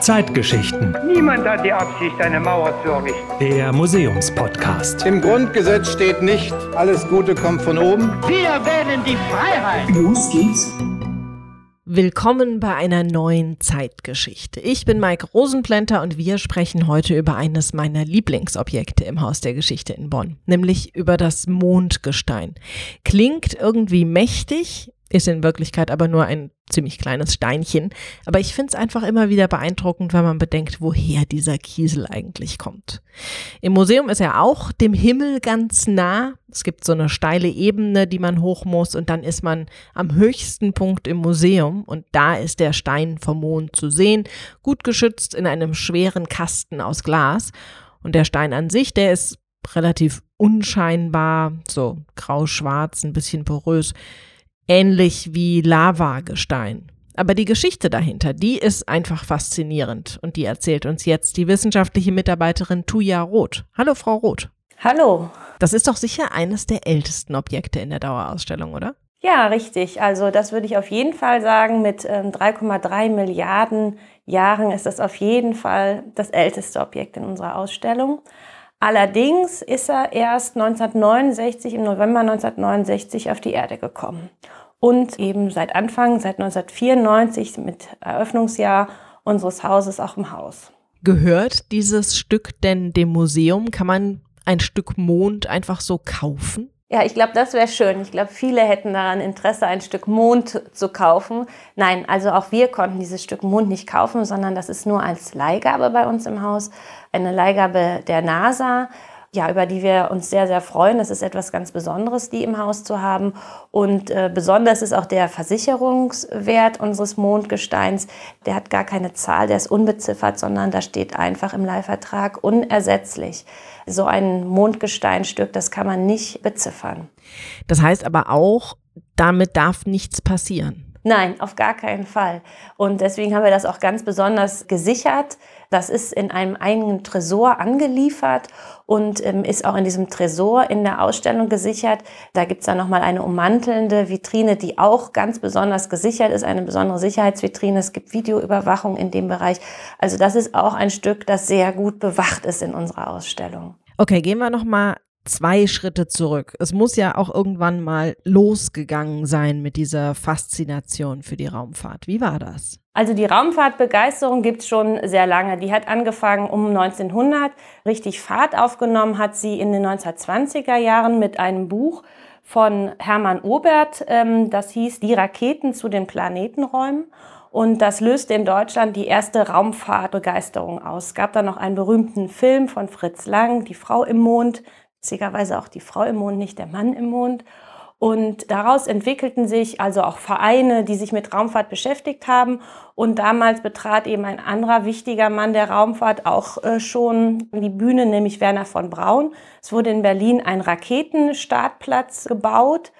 Zeitgeschichten. Niemand hat die Absicht, eine Mauer zu errichten. Der Museumspodcast. Im Grundgesetz steht nicht, alles Gute kommt von oben. Wir wählen die Freiheit. Los geht's. Willkommen bei einer neuen Zeitgeschichte. Ich bin Mike Rosenplanter und wir sprechen heute über eines meiner Lieblingsobjekte im Haus der Geschichte in Bonn, nämlich über das Mondgestein. Klingt irgendwie mächtig, ist in Wirklichkeit aber nur ein ziemlich kleines Steinchen. Aber ich finde es einfach immer wieder beeindruckend, wenn man bedenkt, woher dieser Kiesel eigentlich kommt. Im Museum ist er auch dem Himmel ganz nah. Es gibt so eine steile Ebene, die man hoch muss und dann ist man am höchsten Punkt im Museum und da ist der Stein vom Mond zu sehen, gut geschützt in einem schweren Kasten aus Glas. Und der Stein an sich, der ist relativ unscheinbar, so grau-schwarz, ein bisschen porös ähnlich wie Lavagestein. Aber die Geschichte dahinter, die ist einfach faszinierend und die erzählt uns jetzt die wissenschaftliche Mitarbeiterin Tuja Roth. Hallo, Frau Roth. Hallo. Das ist doch sicher eines der ältesten Objekte in der Dauerausstellung, oder? Ja, richtig. Also das würde ich auf jeden Fall sagen. Mit ähm, 3,3 Milliarden Jahren ist das auf jeden Fall das älteste Objekt in unserer Ausstellung. Allerdings ist er erst 1969, im November 1969 auf die Erde gekommen und eben seit Anfang, seit 1994 mit Eröffnungsjahr unseres Hauses auch im Haus. Gehört dieses Stück denn dem Museum? Kann man ein Stück Mond einfach so kaufen? Ja, ich glaube, das wäre schön. Ich glaube, viele hätten daran Interesse, ein Stück Mond zu kaufen. Nein, also auch wir konnten dieses Stück Mond nicht kaufen, sondern das ist nur als Leihgabe bei uns im Haus. Eine Leihgabe der NASA ja, über die wir uns sehr, sehr freuen. Das ist etwas ganz Besonderes, die im Haus zu haben. Und äh, besonders ist auch der Versicherungswert unseres Mondgesteins. Der hat gar keine Zahl, der ist unbeziffert, sondern da steht einfach im Leihvertrag unersetzlich. So ein Mondgesteinstück, das kann man nicht beziffern. Das heißt aber auch, damit darf nichts passieren. Nein, auf gar keinen Fall. Und deswegen haben wir das auch ganz besonders gesichert. Das ist in einem eigenen Tresor angeliefert und ähm, ist auch in diesem Tresor in der Ausstellung gesichert. Da gibt es dann nochmal eine ummantelnde Vitrine, die auch ganz besonders gesichert ist, eine besondere Sicherheitsvitrine. Es gibt Videoüberwachung in dem Bereich. Also das ist auch ein Stück, das sehr gut bewacht ist in unserer Ausstellung. Okay, gehen wir nochmal zwei Schritte zurück. Es muss ja auch irgendwann mal losgegangen sein mit dieser Faszination für die Raumfahrt. Wie war das? Also die Raumfahrtbegeisterung gibt es schon sehr lange. Die hat angefangen um 1900. Richtig Fahrt aufgenommen hat sie in den 1920er Jahren mit einem Buch von Hermann Obert. Ähm, das hieß Die Raketen zu den Planetenräumen. Und das löste in Deutschland die erste Raumfahrtbegeisterung aus. Es gab dann noch einen berühmten Film von Fritz Lang, Die Frau im Mond, witzigerweise auch die Frau im Mond, nicht der Mann im Mond. Und daraus entwickelten sich also auch Vereine, die sich mit Raumfahrt beschäftigt haben. Und damals betrat eben ein anderer wichtiger Mann der Raumfahrt auch äh, schon die Bühne, nämlich Werner von Braun. Es wurde in Berlin ein Raketenstartplatz gebaut.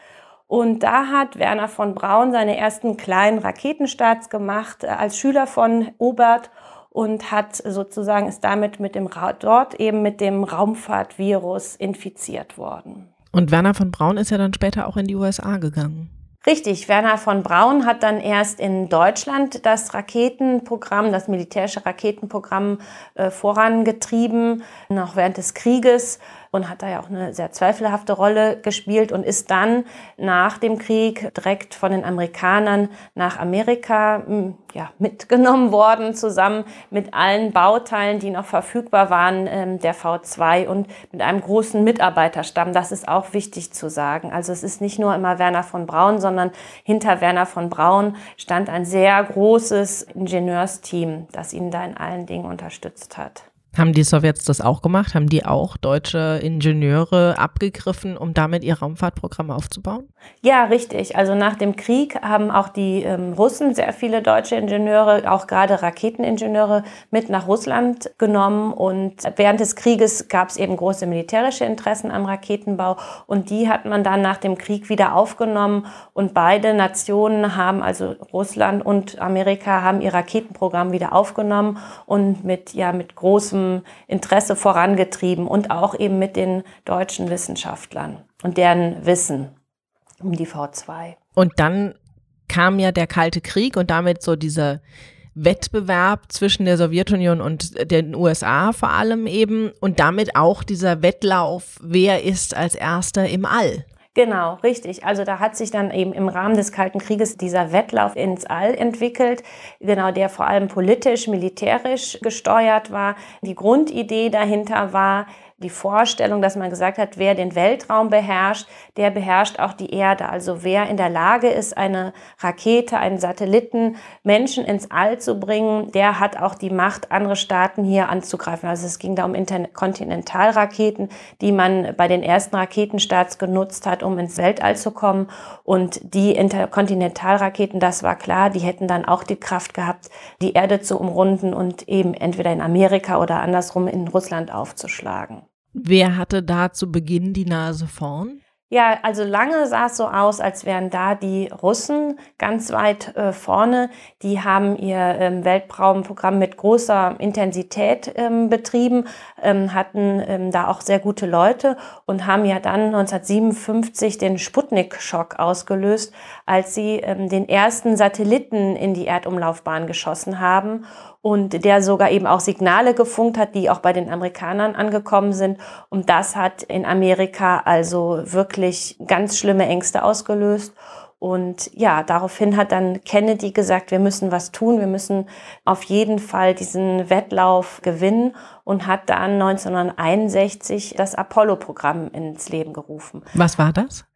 Und da hat Werner von Braun seine ersten kleinen Raketenstarts gemacht äh, als Schüler von Obert und hat sozusagen ist damit mit dem dort eben mit dem Raumfahrtvirus infiziert worden. Und Werner von Braun ist ja dann später auch in die USA gegangen. Richtig, Werner von Braun hat dann erst in Deutschland das Raketenprogramm, das militärische Raketenprogramm äh, vorangetrieben, noch während des Krieges und hat da ja auch eine sehr zweifelhafte Rolle gespielt und ist dann nach dem Krieg direkt von den Amerikanern nach Amerika hm, ja, mitgenommen worden, zusammen mit allen Bauteilen, die noch verfügbar waren, ähm, der V2 und mit einem großen Mitarbeiterstamm. Das ist auch wichtig zu sagen. Also es ist nicht nur immer Werner von Braun, sondern hinter Werner von Braun stand ein sehr großes Ingenieursteam, das ihn da in allen Dingen unterstützt hat. Haben die Sowjets das auch gemacht? Haben die auch deutsche Ingenieure abgegriffen, um damit ihr Raumfahrtprogramm aufzubauen? Ja, richtig. Also nach dem Krieg haben auch die ähm, Russen sehr viele deutsche Ingenieure, auch gerade Raketeningenieure, mit nach Russland genommen. Und während des Krieges gab es eben große militärische Interessen am Raketenbau. Und die hat man dann nach dem Krieg wieder aufgenommen. Und beide Nationen haben, also Russland und Amerika, haben ihr Raketenprogramm wieder aufgenommen und mit, ja, mit großem großem Interesse vorangetrieben und auch eben mit den deutschen Wissenschaftlern und deren Wissen um die V2. Und dann kam ja der Kalte Krieg und damit so dieser Wettbewerb zwischen der Sowjetunion und den USA vor allem eben und damit auch dieser Wettlauf, wer ist als erster im All. Genau, richtig. Also da hat sich dann eben im Rahmen des Kalten Krieges dieser Wettlauf ins All entwickelt, genau der vor allem politisch, militärisch gesteuert war. Die Grundidee dahinter war, die Vorstellung, dass man gesagt hat, wer den Weltraum beherrscht, der beherrscht auch die Erde. Also wer in der Lage ist, eine Rakete, einen Satelliten, Menschen ins All zu bringen, der hat auch die Macht, andere Staaten hier anzugreifen. Also es ging da um Interkontinentalraketen, die man bei den ersten Raketenstarts genutzt hat, um ins Weltall zu kommen. Und die Interkontinentalraketen, das war klar, die hätten dann auch die Kraft gehabt, die Erde zu umrunden und eben entweder in Amerika oder andersrum in Russland aufzuschlagen. Wer hatte da zu Beginn die Nase vorn? Ja, also lange sah es so aus, als wären da die Russen ganz weit äh, vorne. Die haben ihr ähm, Weltraumprogramm mit großer Intensität ähm, betrieben, ähm, hatten ähm, da auch sehr gute Leute und haben ja dann 1957 den Sputnik-Schock ausgelöst, als sie ähm, den ersten Satelliten in die Erdumlaufbahn geschossen haben und der sogar eben auch Signale gefunkt hat, die auch bei den Amerikanern angekommen sind. Und das hat in Amerika also wirklich ganz schlimme Ängste ausgelöst. Und ja, daraufhin hat dann Kennedy gesagt, wir müssen was tun, wir müssen auf jeden Fall diesen Wettlauf gewinnen und hat dann 1961 das Apollo-Programm ins Leben gerufen. Was war das?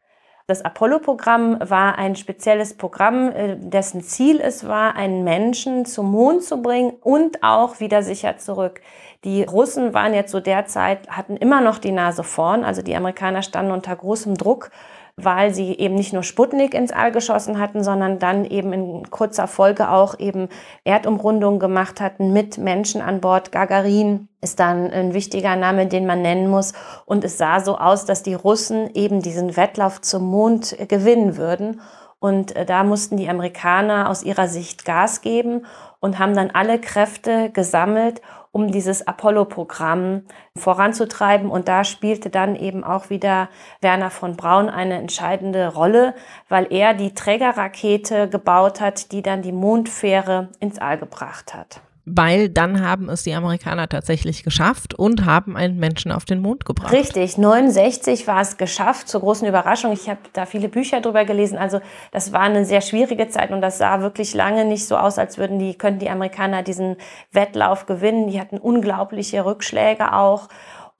Das Apollo-Programm war ein spezielles Programm, äh, dessen Ziel es war, einen Menschen zum Mond zu bringen und auch wieder sicher zurück. Die Russen waren jetzt zu der Zeit, hatten immer noch die Nase vorn, also die Amerikaner standen unter großem Druck weil sie eben nicht nur Sputnik ins All geschossen hatten, sondern dann eben in kurzer Folge auch eben Erdumrundungen gemacht hatten mit Menschen an Bord. Gagarin ist dann ein wichtiger Name, den man nennen muss. Und es sah so aus, dass die Russen eben diesen Wettlauf zum Mond gewinnen würden. Und äh, da mussten die Amerikaner aus ihrer Sicht Gas geben und haben dann alle Kräfte gesammelt, um dieses Apollo-Programm voranzutreiben. Und da spielte dann eben auch wieder Werner von Braun eine entscheidende Rolle, weil er die Trägerrakete gebaut hat, die dann die Mondfähre ins All gebracht hat weil dann haben es die Amerikaner tatsächlich geschafft und haben einen Menschen auf den Mond gebracht. Richtig, 69 war es geschafft, zur großen Überraschung. Ich habe da viele Bücher drüber gelesen. Also das war eine sehr schwierige Zeit und das sah wirklich lange nicht so aus, als würden die, könnten die Amerikaner diesen Wettlauf gewinnen. Die hatten unglaubliche Rückschläge auch.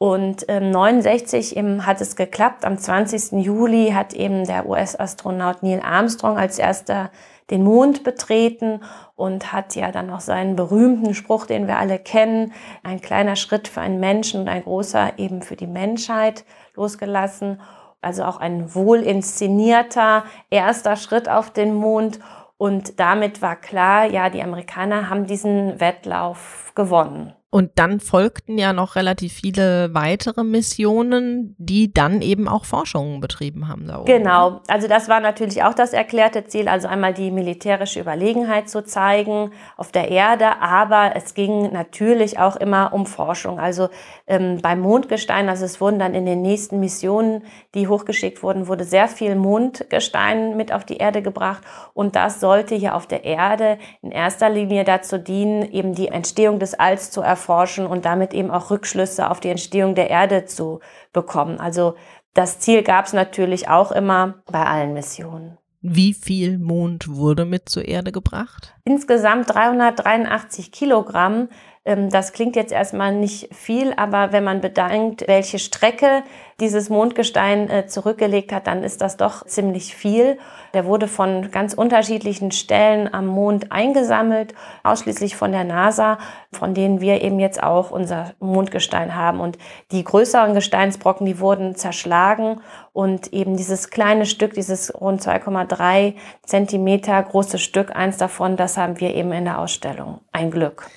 Und ähm, 69 eben hat es geklappt. Am 20. Juli hat eben der US-Astronaut Neil Armstrong als erster den Mond betreten und hat ja dann auch seinen berühmten Spruch, den wir alle kennen, ein kleiner Schritt für einen Menschen und ein großer eben für die Menschheit losgelassen. Also auch ein wohl inszenierter erster Schritt auf den Mond. Und damit war klar, ja, die Amerikaner haben diesen Wettlauf gewonnen. Und dann folgten ja noch relativ viele weitere Missionen, die dann eben auch Forschungen betrieben haben. Da oben. Genau, also das war natürlich auch das erklärte Ziel, also einmal die militärische Überlegenheit zu zeigen auf der Erde, aber es ging natürlich auch immer um Forschung. Also ähm, beim Mondgestein, also es wurden dann in den nächsten Missionen, die hochgeschickt wurden, wurde sehr viel Mondgestein mit auf die Erde gebracht und das sollte hier auf der Erde in erster Linie dazu dienen, eben die Entstehung des Alls zu erforschen erforschen und damit eben auch Rückschlüsse auf die Entstehung der Erde zu bekommen. Also das Ziel gab es natürlich auch immer bei allen Missionen. Wie viel Mond wurde mit zur Erde gebracht? Insgesamt 383 Kilogramm. Ähm, das klingt jetzt erstmal nicht viel, aber wenn man bedenkt, welche Strecke dieses Mondgestein äh, zurückgelegt hat, dann ist das doch ziemlich viel. Der wurde von ganz unterschiedlichen Stellen am Mond eingesammelt, ausschließlich von der NASA, von denen wir eben jetzt auch unser Mondgestein haben. Und die größeren Gesteinsbrocken, die wurden zerschlagen und eben dieses kleine Stück, dieses rund 2,3 Zentimeter große Stück, eins davon, das haben wir eben in der Ausstellung. Ein Glück.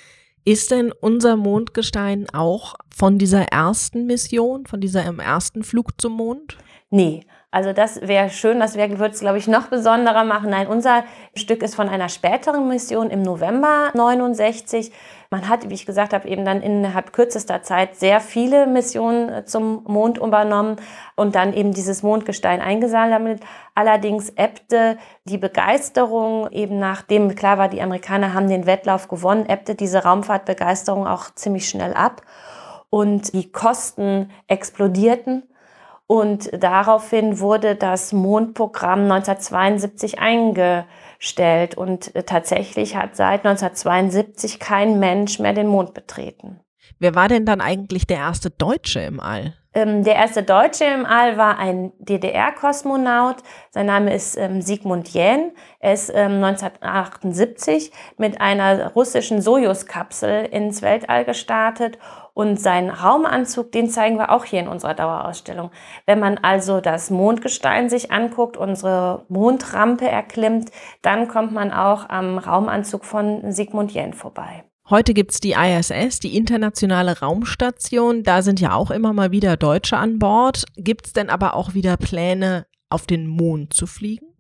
Ist denn unser Mondgestein auch von dieser ersten Mission, von dieser ersten Flug zum Mond? Nee, Also das wäre schön, das würde es, glaube ich, noch besonderer machen. Nein, unser Stück ist von einer späteren Mission im November 69. Man hat, wie ich gesagt habe, eben dann innerhalb kürzester Zeit sehr viele Missionen äh, zum Mond übernommen und dann eben dieses Mondgestein eingesammelt. Allerdings ebbte die Begeisterung eben nachdem klar war, die Amerikaner haben den Wettlauf gewonnen, ebbte diese Raumfahrtbegeisterung auch ziemlich schnell ab und die Kosten explodierten. Und daraufhin wurde das Mondprogramm 1972 eingestellt und tatsächlich hat seit 1972 kein Mensch mehr den Mond betreten. Wer war denn dann eigentlich der erste Deutsche im All? Ähm, der erste Deutsche im All war ein DDR-Kosmonaut. Sein Name ist ähm, Sigmund Jähn. Er ist ähm, 1978 mit einer russischen Sojus-Kapsel ins Weltall gestartet. Und seinen Raumanzug, den zeigen wir auch hier in unserer Dauerausstellung. Wenn man also das Mondgestein sich anguckt, unsere Mondrampe erklimmt, dann kommt man auch am Raumanzug von Sigmund Jähn vorbei. Heute gibt's die ISS, die Internationale Raumstation. Da sind ja auch immer mal wieder Deutsche an Bord. Gibt's denn aber auch wieder Pläne, auf den Mond zu fliegen?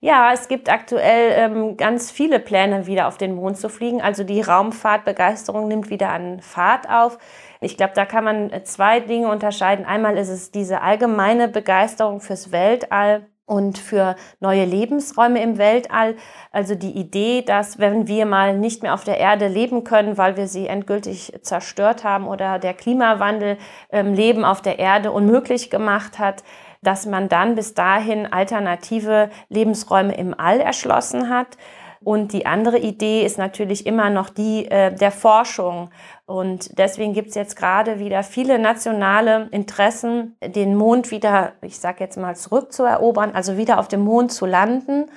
Ja, es gibt aktuell ähm, ganz viele Pläne, wieder auf den Mond zu fliegen. Also die Raumfahrtbegeisterung nimmt wieder an Fahrt auf. Ich glaube, da kann man zwei Dinge unterscheiden. Einmal ist es diese allgemeine Begeisterung fürs Weltall und für neue Lebensräume im Weltall. Also die Idee, dass wenn wir mal nicht mehr auf der Erde leben können, weil wir sie endgültig zerstört haben oder der Klimawandel ähm, Leben auf der Erde unmöglich gemacht hat, dass man dann bis dahin alternative Lebensräume im All erschlossen hat. Und die andere Idee ist natürlich immer noch die äh, der Forschung. Und deswegen gibt es jetzt gerade wieder viele nationale Interessen, den Mond wieder, ich sage jetzt mal, zurückzuerobern, also wieder auf dem Mond zu landen.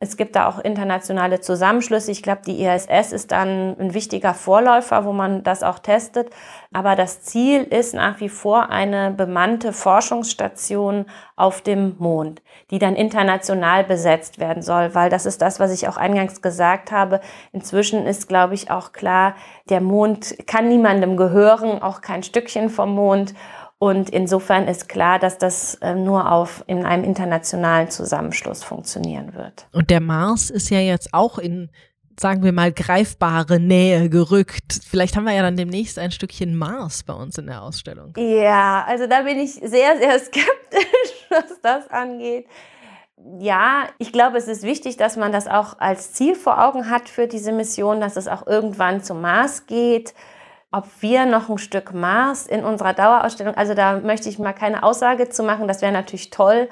Es gibt da auch internationale Zusammenschlüsse. Ich glaube, die ISS ist dann ein wichtiger Vorläufer, wo man das auch testet. Aber das Ziel ist nach wie vor eine bemannte Forschungsstation auf dem Mond, die dann international besetzt werden soll, weil das ist das, was ich auch eingangs gesagt habe. Inzwischen ist, glaube ich, auch klar, der Mond kann niemandem gehören, auch kein Stückchen vom Mond. Und insofern ist klar, dass das äh, nur auf, in einem internationalen Zusammenschluss funktionieren wird. Und der Mars ist ja jetzt auch in, sagen wir mal, greifbare Nähe gerückt. Vielleicht haben wir ja dann demnächst ein Stückchen Mars bei uns in der Ausstellung. Ja, also da bin ich sehr, sehr skeptisch, was das angeht. Ja, ich glaube, es ist wichtig, dass man das auch als Ziel vor Augen hat für diese Mission, dass es auch irgendwann zum Mars geht ob wir noch ein Stück Mars in unserer Dauerausstellung, also da möchte ich mal keine Aussage zu machen, das wäre natürlich toll,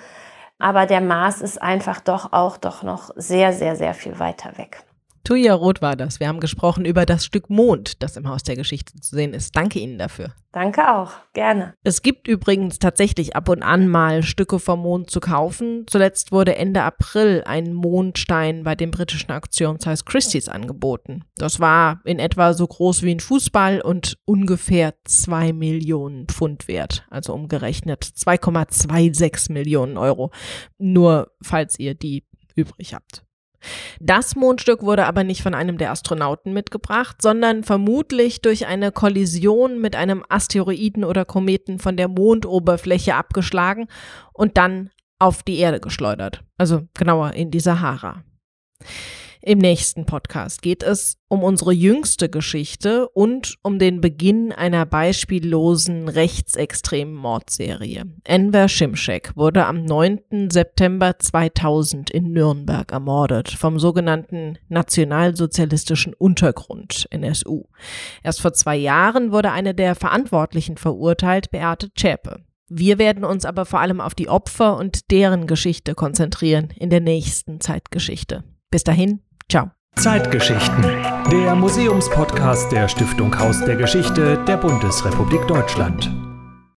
aber der Mars ist einfach doch auch doch noch sehr, sehr, sehr viel weiter weg. Tuja Roth war das. Wir haben gesprochen über das Stück Mond, das im Haus der Geschichte zu sehen ist. Danke Ihnen dafür. Danke auch, gerne. Es gibt übrigens tatsächlich ab und an mal Stücke vom Mond zu kaufen. Zuletzt wurde Ende April ein Mondstein bei dem britischen Auktionshaus Christie's angeboten. Das war in etwa so groß wie ein Fußball und ungefähr zwei Millionen Pfund wert. Also umgerechnet 2,26 Millionen Euro. Nur falls ihr die übrig habt. Das Mondstück wurde aber nicht von einem der Astronauten mitgebracht, sondern vermutlich durch eine Kollision mit einem Asteroiden oder Kometen von der Mondoberfläche abgeschlagen und dann auf die Erde geschleudert, also genauer in die Sahara. Im nächsten Podcast geht es um unsere jüngste Geschichte und um den Beginn einer beispiellosen rechtsextremen Mordserie. Enver Şimşek wurde am 9. September 2000 in Nürnberg ermordet vom sogenannten nationalsozialistischen Untergrund NSU. Erst vor zwei Jahren wurde eine der Verantwortlichen verurteilt, Beate Zschäpe. Wir werden uns aber vor allem auf die Opfer und deren Geschichte konzentrieren in der nächsten Zeitgeschichte. Bis dahin, Ciao. Zeitgeschichten. Der Museumspodcast der Stiftung Haus der Geschichte der Bundesrepublik Deutschland.